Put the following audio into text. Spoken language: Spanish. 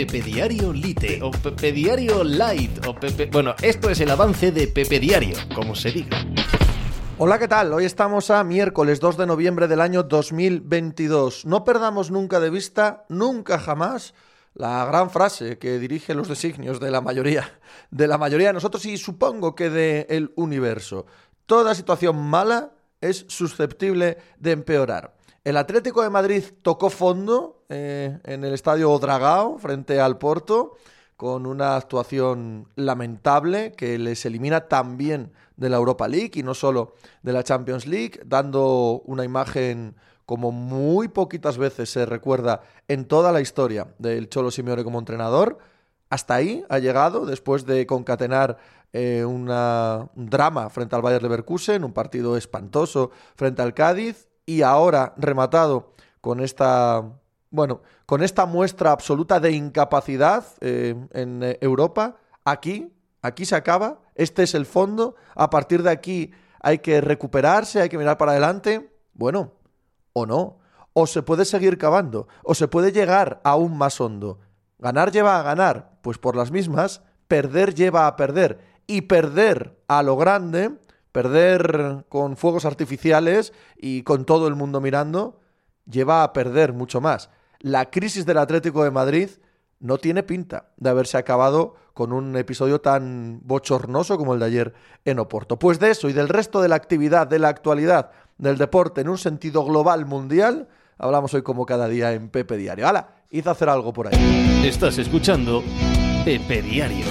Pepe Diario Lite o Pepe Diario Light o Pepe... Bueno, esto es el avance de Pepe Diario, como se diga. Hola, ¿qué tal? Hoy estamos a miércoles 2 de noviembre del año 2022. No perdamos nunca de vista, nunca jamás, la gran frase que dirige los designios de la mayoría, de la mayoría de nosotros y supongo que del universo. Toda situación mala es susceptible de empeorar. El Atlético de Madrid tocó fondo eh, en el estadio Dragao frente al Porto con una actuación lamentable que les elimina también de la Europa League y no solo de la Champions League, dando una imagen como muy poquitas veces se recuerda en toda la historia del Cholo Simeone como entrenador. Hasta ahí ha llegado después de concatenar eh, un drama frente al Bayern Leverkusen, un partido espantoso frente al Cádiz y ahora rematado con esta, bueno, con esta muestra absoluta de incapacidad eh, en eh, Europa, aquí, aquí se acaba, este es el fondo, a partir de aquí hay que recuperarse, hay que mirar para adelante, bueno, o no, o se puede seguir cavando, o se puede llegar aún más hondo. Ganar lleva a ganar, pues por las mismas, perder lleva a perder, y perder a lo grande Perder con fuegos artificiales y con todo el mundo mirando lleva a perder mucho más. La crisis del Atlético de Madrid no tiene pinta de haberse acabado con un episodio tan bochornoso como el de ayer en Oporto. Pues de eso y del resto de la actividad, de la actualidad del deporte en un sentido global mundial, hablamos hoy como cada día en Pepe Diario. ¡Hala! Hice hacer algo por ahí. Estás escuchando Pepe Diario.